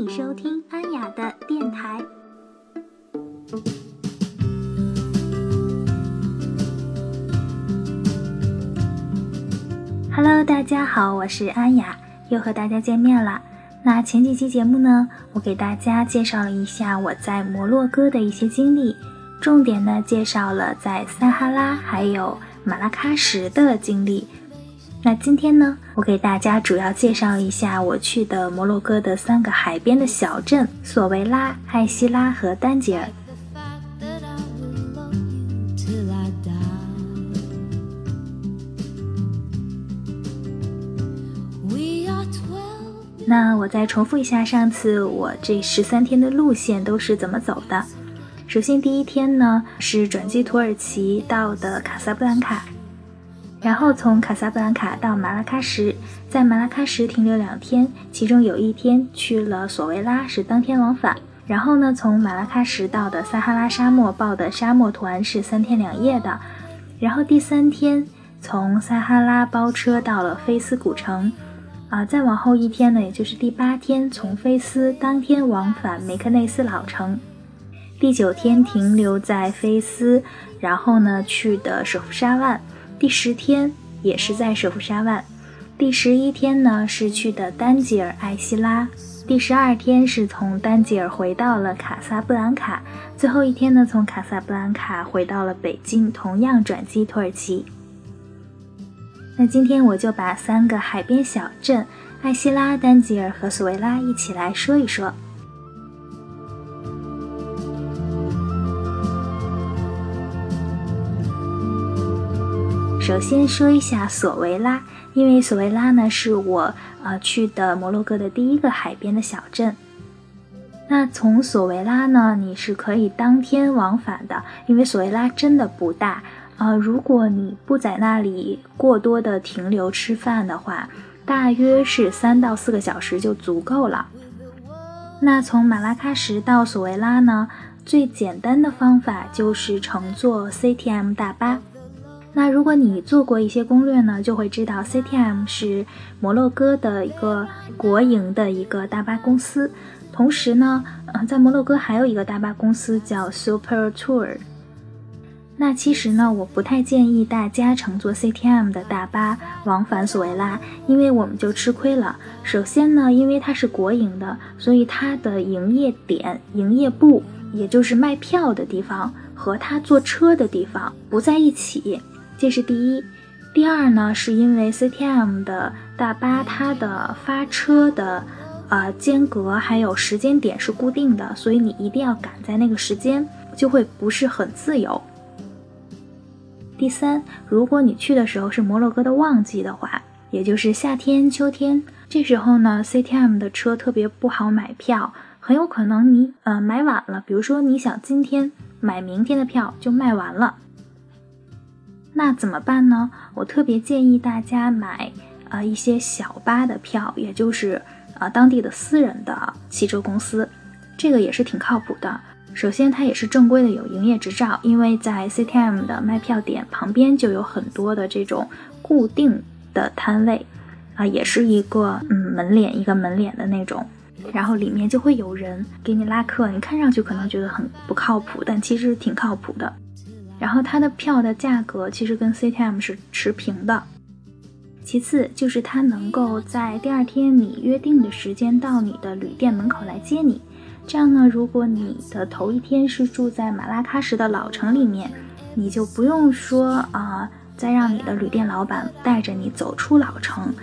你收听安雅的电台。Hello，大家好，我是安雅，又和大家见面了。那前几期节目呢，我给大家介绍了一下我在摩洛哥的一些经历，重点呢介绍了在撒哈拉还有马拉喀什的经历。那今天呢，我给大家主要介绍一下我去的摩洛哥的三个海边的小镇：索维拉、艾希拉和丹吉尔。那我再重复一下上次我这十三天的路线都是怎么走的。首先第一天呢是转机土耳其到的卡萨布兰卡，然后从卡萨布兰卡到马拉喀什，在马拉喀什停留两天，其中有一天去了索维拉，是当天往返。然后呢从马拉喀什到的撒哈拉沙漠报的沙漠团是三天两夜的，然后第三天从撒哈拉包车到了菲斯古城。啊，再往后一天呢，也就是第八天，从菲斯当天往返梅克内斯老城。第九天停留在菲斯，然后呢去的舍夫沙万。第十天也是在舍夫沙万。第十一天呢是去的丹吉尔艾希拉。第十二天是从丹吉尔回到了卡萨布兰卡。最后一天呢从卡萨布兰卡回到了北京，同样转机土耳其。那今天我就把三个海边小镇艾希拉、丹吉尔和索维拉一起来说一说。首先说一下索维拉，因为索维拉呢是我呃去的摩洛哥的第一个海边的小镇。那从索维拉呢，你是可以当天往返的，因为索维拉真的不大。啊，如果你不在那里过多的停留吃饭的话，大约是三到四个小时就足够了。那从马拉喀什到索维拉呢，最简单的方法就是乘坐 CTM 大巴。那如果你做过一些攻略呢，就会知道 CTM 是摩洛哥的一个国营的一个大巴公司。同时呢，呃，在摩洛哥还有一个大巴公司叫 Super Tour。那其实呢，我不太建议大家乘坐 CTM 的大巴往返索维拉，因为我们就吃亏了。首先呢，因为它是国营的，所以它的营业点、营业部，也就是卖票的地方和它坐车的地方不在一起，这是第一。第二呢，是因为 CTM 的大巴它的发车的呃间隔还有时间点是固定的，所以你一定要赶在那个时间，就会不是很自由。第三，如果你去的时候是摩洛哥的旺季的话，也就是夏天、秋天，这时候呢，CTM 的车特别不好买票，很有可能你呃买晚了，比如说你想今天买明天的票就卖完了，那怎么办呢？我特别建议大家买啊一些小巴的票，也就是啊当地的私人的汽车公司，这个也是挺靠谱的。首先，它也是正规的，有营业执照。因为在 CTM 的卖票点旁边就有很多的这种固定的摊位，啊，也是一个嗯门脸一个门脸的那种，然后里面就会有人给你拉客。你看上去可能觉得很不靠谱，但其实挺靠谱的。然后它的票的价格其实跟 CTM 是持平的。其次就是它能够在第二天你约定的时间到你的旅店门口来接你。这样呢，如果你的头一天是住在马拉喀什的老城里面，你就不用说啊，再让你的旅店老板带着你走出老城，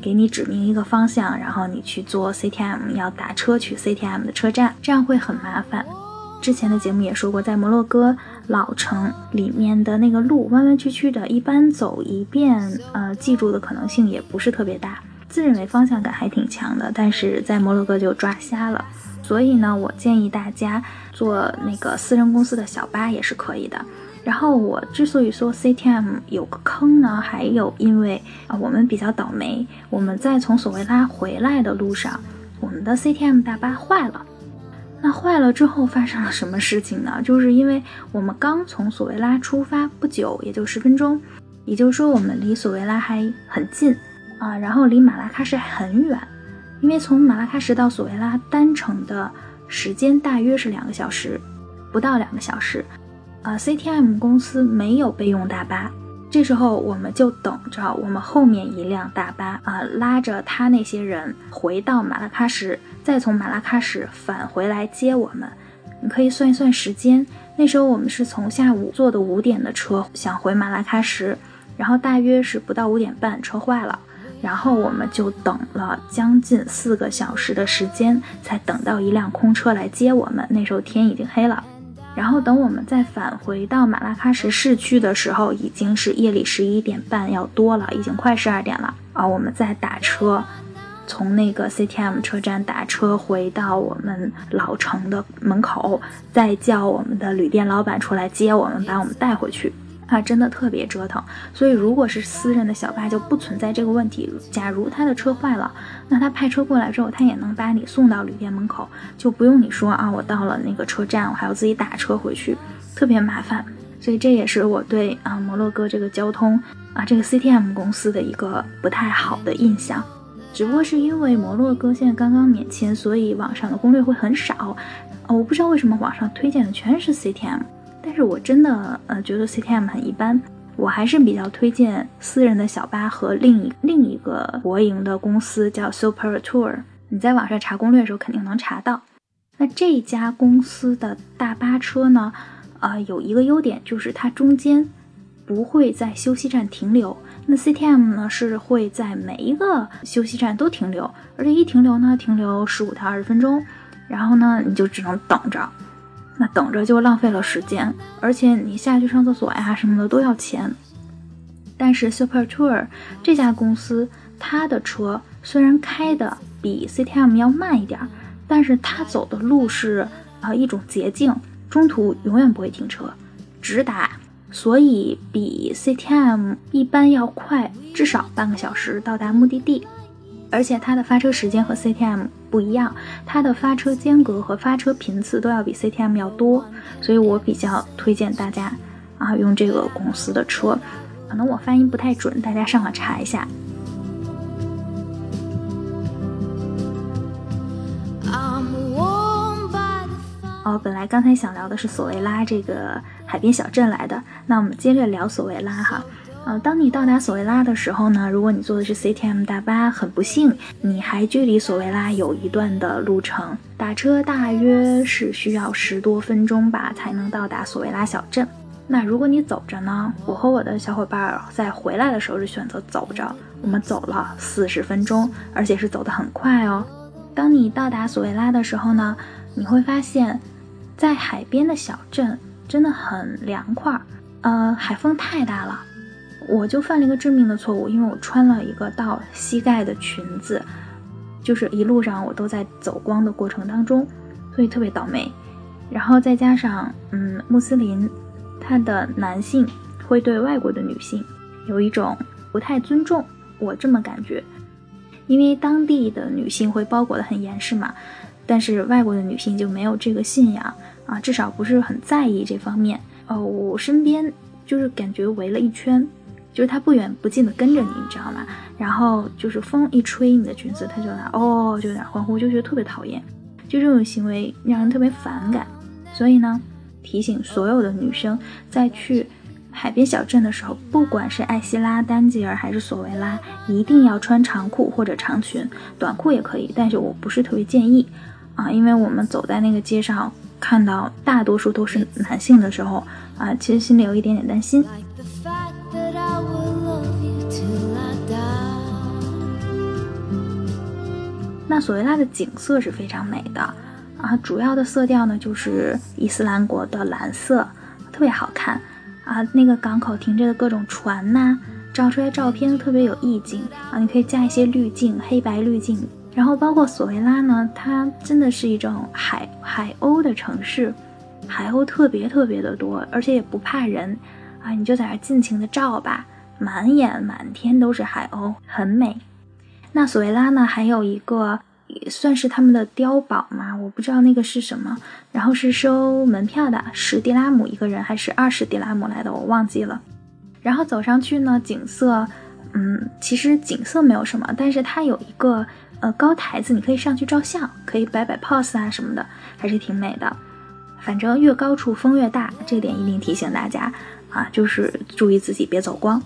给你指明一个方向，然后你去坐 CTM 要打车去 CTM 的车站，这样会很麻烦。之前的节目也说过，在摩洛哥老城里面的那个路弯弯曲曲的，一般走一遍，呃，记住的可能性也不是特别大。自认为方向感还挺强的，但是在摩洛哥就抓瞎了。所以呢，我建议大家坐那个私人公司的小巴也是可以的。然后我之所以说 CTM 有个坑呢，还有因为啊我们比较倒霉，我们在从索维拉回来的路上，我们的 CTM 大巴坏了。那坏了之后发生了什么事情呢？就是因为我们刚从索维拉出发不久，也就十分钟，也就是说我们离索维拉还很近啊，然后离马拉喀什很远。因为从马拉喀什到索维拉单程的时间大约是两个小时，不到两个小时。啊，CTM 公司没有备用大巴，这时候我们就等着我们后面一辆大巴啊，拉着他那些人回到马拉喀什，再从马拉喀什返回来接我们。你可以算一算时间，那时候我们是从下午坐的五点的车想回马拉喀什，然后大约是不到五点半车坏了，然后我们就等了将近四个小时的时间，才等到一辆空车来接我们。那时候天已经黑了，然后等我们再返回到马拉喀什市区的时候，已经是夜里十一点半要多了，已经快十二点了啊！我们再打车。从那个 CTM 车站打车回到我们老城的门口，再叫我们的旅店老板出来接我们，把我们带回去啊，真的特别折腾。所以，如果是私人的小巴，就不存在这个问题。假如他的车坏了，那他派车过来之后，他也能把你送到旅店门口，就不用你说啊，我到了那个车站，我还要自己打车回去，特别麻烦。所以，这也是我对啊摩洛哥这个交通啊这个 CTM 公司的一个不太好的印象。只不过是因为摩洛哥现在刚刚免签，所以网上的攻略会很少。我不知道为什么网上推荐的全是 CTM，但是我真的呃觉得 CTM 很一般。我还是比较推荐私人的小巴和另一另一个国营的公司叫 Super Tour。你在网上查攻略的时候肯定能查到。那这家公司的大巴车呢，呃，有一个优点就是它中间不会在休息站停留。那 CTM 呢是会在每一个休息站都停留，而且一停留呢停留十五到二十分钟，然后呢你就只能等着，那等着就浪费了时间，而且你下去上厕所呀什么的都要钱。但是 Super Tour 这家公司，它的车虽然开的比 CTM 要慢一点，但是它走的路是呃一种捷径，中途永远不会停车，直达。所以比 CTM 一般要快至少半个小时到达目的地，而且它的发车时间和 CTM 不一样，它的发车间隔和发车频次都要比 CTM 要多，所以我比较推荐大家啊用这个公司的车，可能我发音不太准，大家上网查一下。哦，本来刚才想聊的是索维拉这个海边小镇来的，那我们接着聊索维拉哈。呃，当你到达索维拉的时候呢，如果你坐的是 CTM 大巴，很不幸，你还距离索维拉有一段的路程，打车大约是需要十多分钟吧，才能到达索维拉小镇。那如果你走着呢，我和我的小伙伴在回来的时候是选择走着，我们走了四十分钟，而且是走得很快哦。当你到达索维拉的时候呢，你会发现。在海边的小镇真的很凉快，呃，海风太大了，我就犯了一个致命的错误，因为我穿了一个到膝盖的裙子，就是一路上我都在走光的过程当中，所以特别倒霉。然后再加上，嗯，穆斯林他的男性会对外国的女性有一种不太尊重，我这么感觉，因为当地的女性会包裹得很严实嘛，但是外国的女性就没有这个信仰。啊，至少不是很在意这方面。呃，我身边就是感觉围了一圈，就是他不远不近的跟着你，你知道吗？然后就是风一吹你的裙子，他就在哦，就有点欢呼，就觉得特别讨厌。就这种行为让人特别反感。所以呢，提醒所有的女生，在去海边小镇的时候，不管是艾希拉、丹吉尔还是索维拉，一定要穿长裤或者长裙，短裤也可以，但是我不是特别建议啊，因为我们走在那个街上。看到大多数都是男性的时候啊，其实心里有一点点担心。那索维拉的景色是非常美的啊，主要的色调呢就是伊斯兰国的蓝色，特别好看啊。那个港口停着的各种船呐，照出来照片特别有意境啊。你可以加一些滤镜，黑白滤镜。然后包括索维拉呢，它真的是一种海海鸥的城市，海鸥特别特别的多，而且也不怕人，啊，你就在那尽情的照吧，满眼满天都是海鸥，很美。那索维拉呢，还有一个算是他们的碉堡嘛，我不知道那个是什么，然后是收门票的，十迪拉姆一个人还是二十迪拉姆来的，我忘记了。然后走上去呢，景色。嗯，其实景色没有什么，但是它有一个呃高台子，你可以上去照相，可以摆摆 pose 啊什么的，还是挺美的。反正越高处风越大，这点一定提醒大家啊，就是注意自己别走光。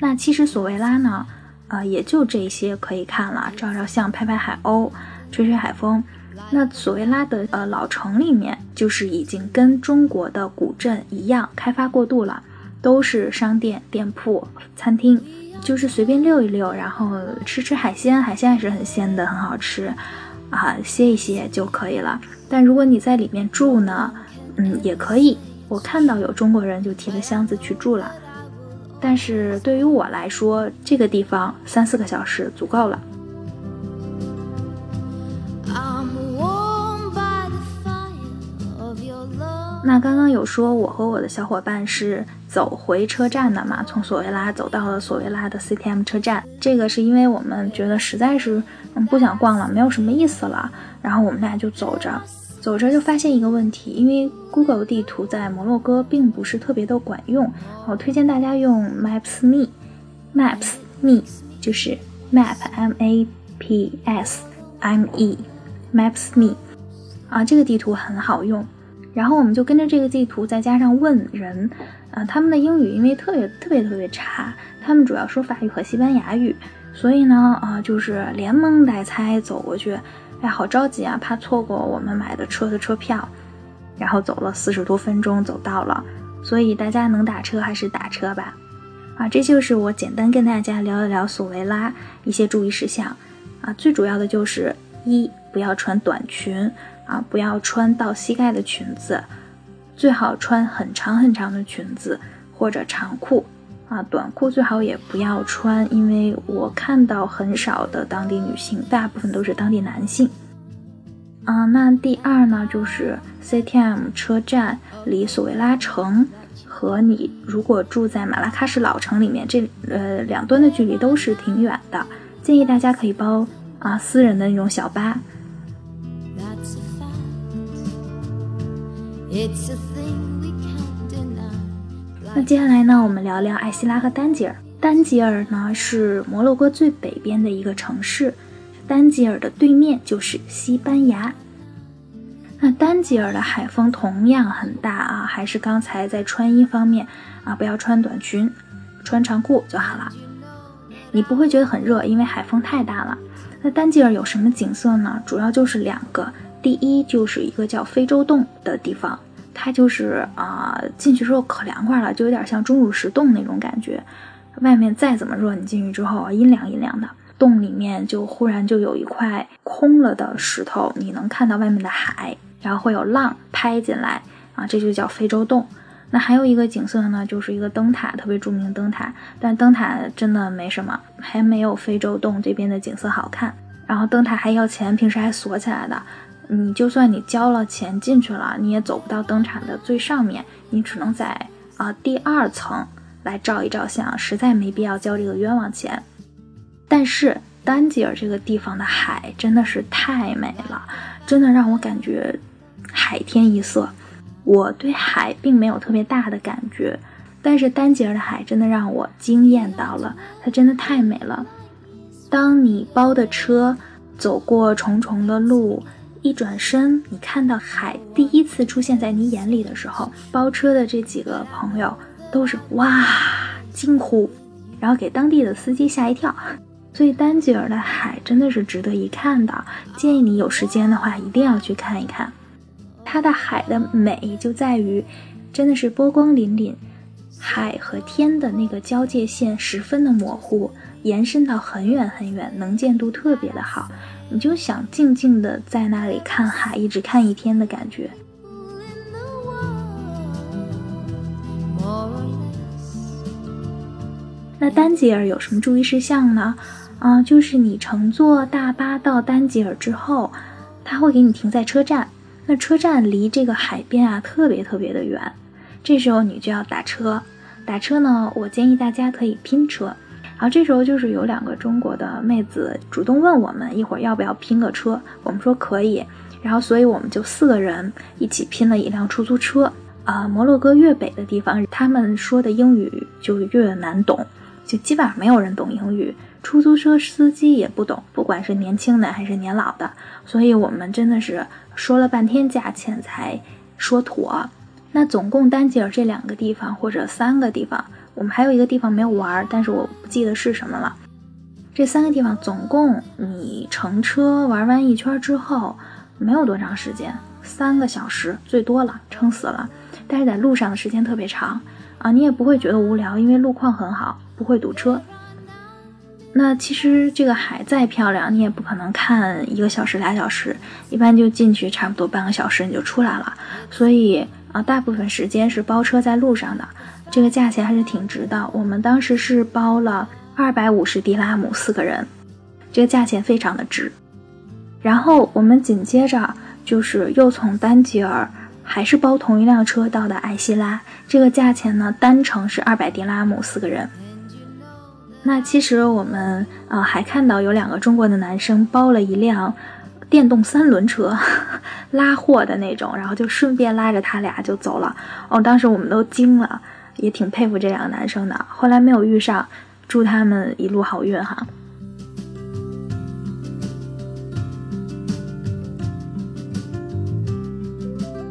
那其实索维拉呢，呃，也就这些可以看了，照照相，拍拍海鸥，吹吹海风。那索维拉的呃老城里面，就是已经跟中国的古镇一样开发过度了，都是商店、店铺、餐厅，就是随便溜一溜，然后吃吃海鲜，海鲜还是很鲜的，很好吃，啊，歇一歇就可以了。但如果你在里面住呢，嗯，也可以。我看到有中国人就提着箱子去住了，但是对于我来说，这个地方三四个小时足够了。那刚刚有说我和我的小伙伴是走回车站的嘛？从索维拉走到了索维拉的 CTM 车站，这个是因为我们觉得实在是嗯不想逛了，没有什么意思了，然后我们俩就走着，走着就发现一个问题，因为 Google 地图在摩洛哥并不是特别的管用，我推荐大家用 Maps Me，Maps Me 就是 Map M A P S M E，Maps Me，啊这个地图很好用。然后我们就跟着这个地图，再加上问人，啊，他们的英语因为特别特别特别差，他们主要说法语和西班牙语，所以呢，啊，就是连蒙带猜走过去，哎，好着急啊，怕错过我们买的车的车票，然后走了四十多分钟走到了，所以大家能打车还是打车吧，啊，这就是我简单跟大家聊一聊索维拉一些注意事项，啊，最主要的就是一不要穿短裙。啊，不要穿到膝盖的裙子，最好穿很长很长的裙子或者长裤。啊，短裤最好也不要穿，因为我看到很少的当地女性，大部分都是当地男性。啊，那第二呢，就是 CTM 车站离索维拉城和你如果住在马拉喀什老城里面，这呃两端的距离都是挺远的，建议大家可以包啊私人的那种小巴。It's a thing. 那接下来呢，我们聊聊艾希拉和丹吉尔。丹吉尔呢是摩洛哥最北边的一个城市，丹吉尔的对面就是西班牙。那丹吉尔的海风同样很大啊，还是刚才在穿衣方面啊，不要穿短裙，穿长裤就好了。你不会觉得很热，因为海风太大了。那丹吉尔有什么景色呢？主要就是两个。第一就是一个叫非洲洞的地方，它就是啊进去之后可凉快了，就有点像钟乳石洞那种感觉。外面再怎么热，你进去之后阴凉阴凉的。洞里面就忽然就有一块空了的石头，你能看到外面的海，然后会有浪拍进来啊，这就叫非洲洞。那还有一个景色呢，就是一个灯塔，特别著名灯塔，但灯塔真的没什么，还没有非洲洞这边的景色好看。然后灯塔还要钱，平时还锁起来的。你就算你交了钱进去了，你也走不到灯塔的最上面，你只能在啊第二层来照一照相，实在没必要交这个冤枉钱。但是丹吉尔这个地方的海真的是太美了，真的让我感觉海天一色。我对海并没有特别大的感觉，但是丹吉尔的海真的让我惊艳到了，它真的太美了。当你包的车走过重重的路。一转身，你看到海第一次出现在你眼里的时候，包车的这几个朋友都是哇惊呼，然后给当地的司机吓一跳。所以丹吉尔的海真的是值得一看的，建议你有时间的话一定要去看一看。它的海的美就在于，真的是波光粼粼，海和天的那个交界线十分的模糊，延伸到很远很远，能见度特别的好。你就想静静的在那里看海，一直看一天的感觉。那丹吉尔有什么注意事项呢？啊，就是你乘坐大巴到丹吉尔之后，他会给你停在车站。那车站离这个海边啊特别特别的远，这时候你就要打车。打车呢，我建议大家可以拼车。然后这时候就是有两个中国的妹子主动问我们一会儿要不要拼个车，我们说可以，然后所以我们就四个人一起拼了一辆出租车。啊，摩洛哥越北的地方，他们说的英语就越难懂，就基本上没有人懂英语，出租车司机也不懂，不管是年轻的还是年老的，所以我们真的是说了半天价钱才说妥。那总共丹吉尔这两个地方或者三个地方，我们还有一个地方没有玩，但是我不记得是什么了。这三个地方总共你乘车玩完一圈之后，没有多长时间，三个小时最多了，撑死了。但是在路上的时间特别长啊，你也不会觉得无聊，因为路况很好。不会堵车。那其实这个海再漂亮，你也不可能看一个小时、俩小时，一般就进去差不多半个小时你就出来了。所以啊，大部分时间是包车在路上的，这个价钱还是挺值的。我们当时是包了二百五十迪拉姆四个人，这个价钱非常的值。然后我们紧接着就是又从丹吉尔。还是包同一辆车到的艾希拉，这个价钱呢，单程是二百迪拉姆四个人。那其实我们呃还看到有两个中国的男生包了一辆电动三轮车，拉货的那种，然后就顺便拉着他俩就走了。哦，当时我们都惊了，也挺佩服这两个男生的。后来没有遇上，祝他们一路好运哈。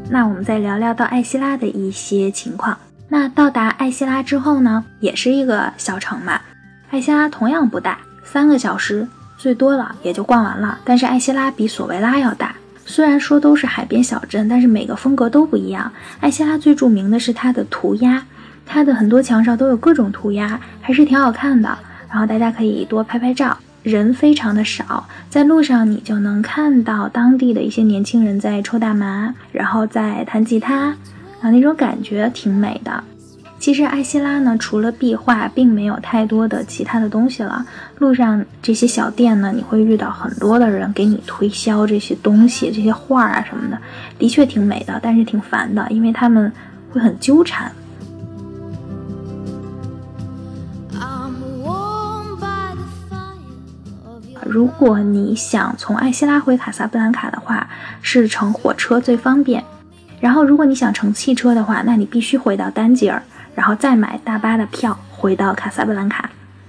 那我们再聊聊到艾希拉的一些情况。那到达艾希拉之后呢，也是一个小城嘛。艾希拉同样不大，三个小时最多了也就逛完了。但是艾希拉比索维拉要大。虽然说都是海边小镇，但是每个风格都不一样。艾希拉最著名的是它的涂鸦，它的很多墙上都有各种涂鸦，还是挺好看的。然后大家可以多拍拍照。人非常的少，在路上你就能看到当地的一些年轻人在抽大麻，然后在弹吉他，啊，那种感觉挺美的。其实艾希拉呢，除了壁画，并没有太多的其他的东西了。路上这些小店呢，你会遇到很多的人给你推销这些东西，这些画啊什么的，的确挺美的，但是挺烦的，因为他们会很纠缠。如果你想从艾希拉回卡萨布兰卡的话，是乘火车最方便。然后，如果你想乘汽车的话，那你必须回到丹吉尔，然后再买大巴的票回到卡萨布兰卡。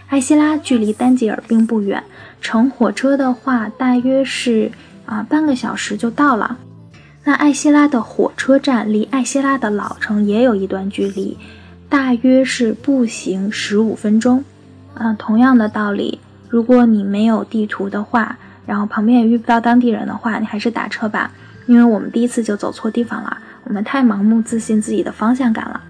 艾希拉距离丹吉尔并不远，乘火车的话大约是啊半个小时就到了。那艾希拉的火车站离艾希拉的老城也有一段距离，大约是步行十五分钟。嗯，同样的道理。如果你没有地图的话，然后旁边也遇不到当地人的话，你还是打车吧，因为我们第一次就走错地方了，我们太盲目自信自己的方向感了。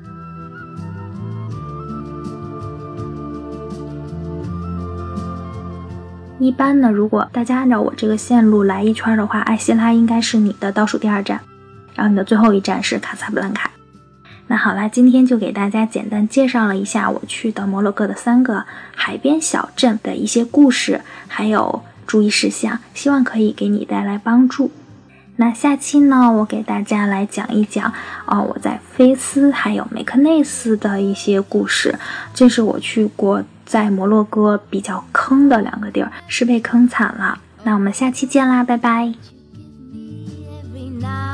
一般呢，如果大家按照我这个线路来一圈的话，艾希拉应该是你的倒数第二站，然后你的最后一站是卡萨布兰卡。那好啦，今天就给大家简单介绍了一下我去的摩洛哥的三个海边小镇的一些故事，还有注意事项，希望可以给你带来帮助。那下期呢，我给大家来讲一讲啊，我在菲斯还有梅克内斯的一些故事。这是我去过在摩洛哥比较坑的两个地儿，是被坑惨了。那我们下期见啦，拜拜。Every night.